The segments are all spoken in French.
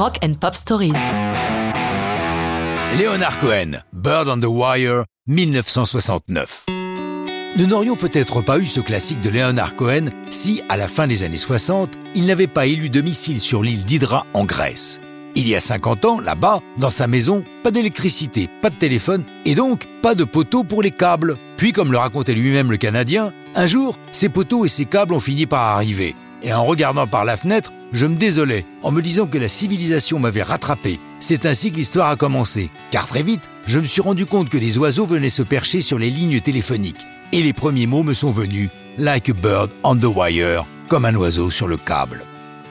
Rock and Pop Stories. Leonard Cohen, Bird on the Wire, 1969. Nous n'aurions peut-être pas eu ce classique de Leonard Cohen si, à la fin des années 60, il n'avait pas élu domicile sur l'île d'Hydra en Grèce. Il y a 50 ans, là-bas, dans sa maison, pas d'électricité, pas de téléphone et donc pas de poteaux pour les câbles. Puis, comme le racontait lui-même le Canadien, un jour, ces poteaux et ces câbles ont fini par arriver. Et en regardant par la fenêtre, je me désolais en me disant que la civilisation m'avait rattrapé. C'est ainsi que l'histoire a commencé. Car très vite, je me suis rendu compte que des oiseaux venaient se percher sur les lignes téléphoniques. Et les premiers mots me sont venus, like a bird on the wire, comme un oiseau sur le câble.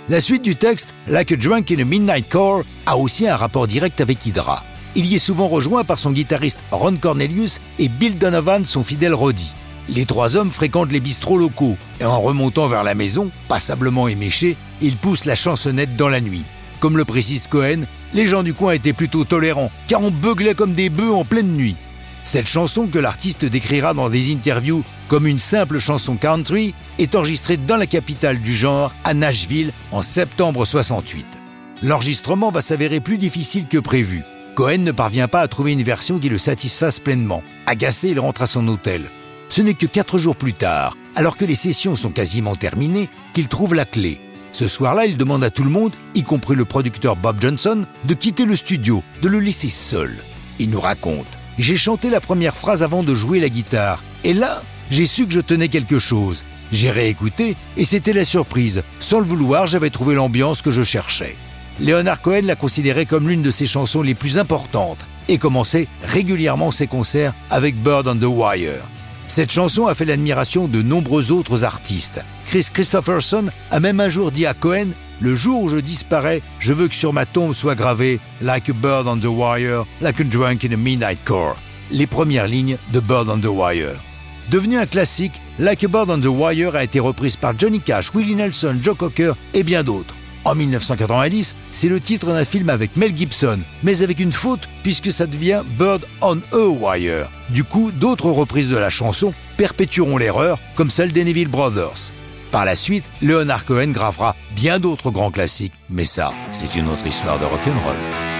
La suite du texte, Like a Drunk in a Midnight Core, a aussi un rapport direct avec Hydra. Il y est souvent rejoint par son guitariste Ron Cornelius et Bill Donovan, son fidèle Roddy. Les trois hommes fréquentent les bistrots locaux et en remontant vers la maison, passablement éméchés, ils poussent la chansonnette dans la nuit. Comme le précise Cohen, les gens du coin étaient plutôt tolérants car on beuglait comme des bœufs en pleine nuit. Cette chanson que l'artiste décrira dans des interviews comme une simple chanson country est enregistrée dans la capitale du genre, à Nashville, en septembre 68. L'enregistrement va s'avérer plus difficile que prévu. Cohen ne parvient pas à trouver une version qui le satisfasse pleinement. Agacé, il rentre à son hôtel. Ce n'est que quatre jours plus tard, alors que les sessions sont quasiment terminées, qu'il trouve la clé. Ce soir-là, il demande à tout le monde, y compris le producteur Bob Johnson, de quitter le studio, de le laisser seul. Il nous raconte j'ai chanté la première phrase avant de jouer la guitare. Et là, j'ai su que je tenais quelque chose. J'ai réécouté et c'était la surprise. Sans le vouloir, j'avais trouvé l'ambiance que je cherchais. Leonard Cohen l'a considérée comme l'une de ses chansons les plus importantes et commençait régulièrement ses concerts avec Bird on the Wire. Cette chanson a fait l'admiration de nombreux autres artistes. Chris Christopherson a même un jour dit à Cohen Le jour où je disparais, je veux que sur ma tombe soit gravé Like a bird on the wire, like a drunk in a midnight core. Les premières lignes de Bird on the Wire. Devenu un classique, Like a Bird on the Wire a été reprise par Johnny Cash, Willie Nelson, Joe Cocker et bien d'autres. En 1990, c'est le titre d'un film avec Mel Gibson, mais avec une faute puisque ça devient Bird on a Wire. Du coup, d'autres reprises de la chanson perpétueront l'erreur, comme celle des Neville Brothers. Par la suite, Leonard Cohen gravera bien d'autres grands classiques, mais ça, c'est une autre histoire de rock'n'roll.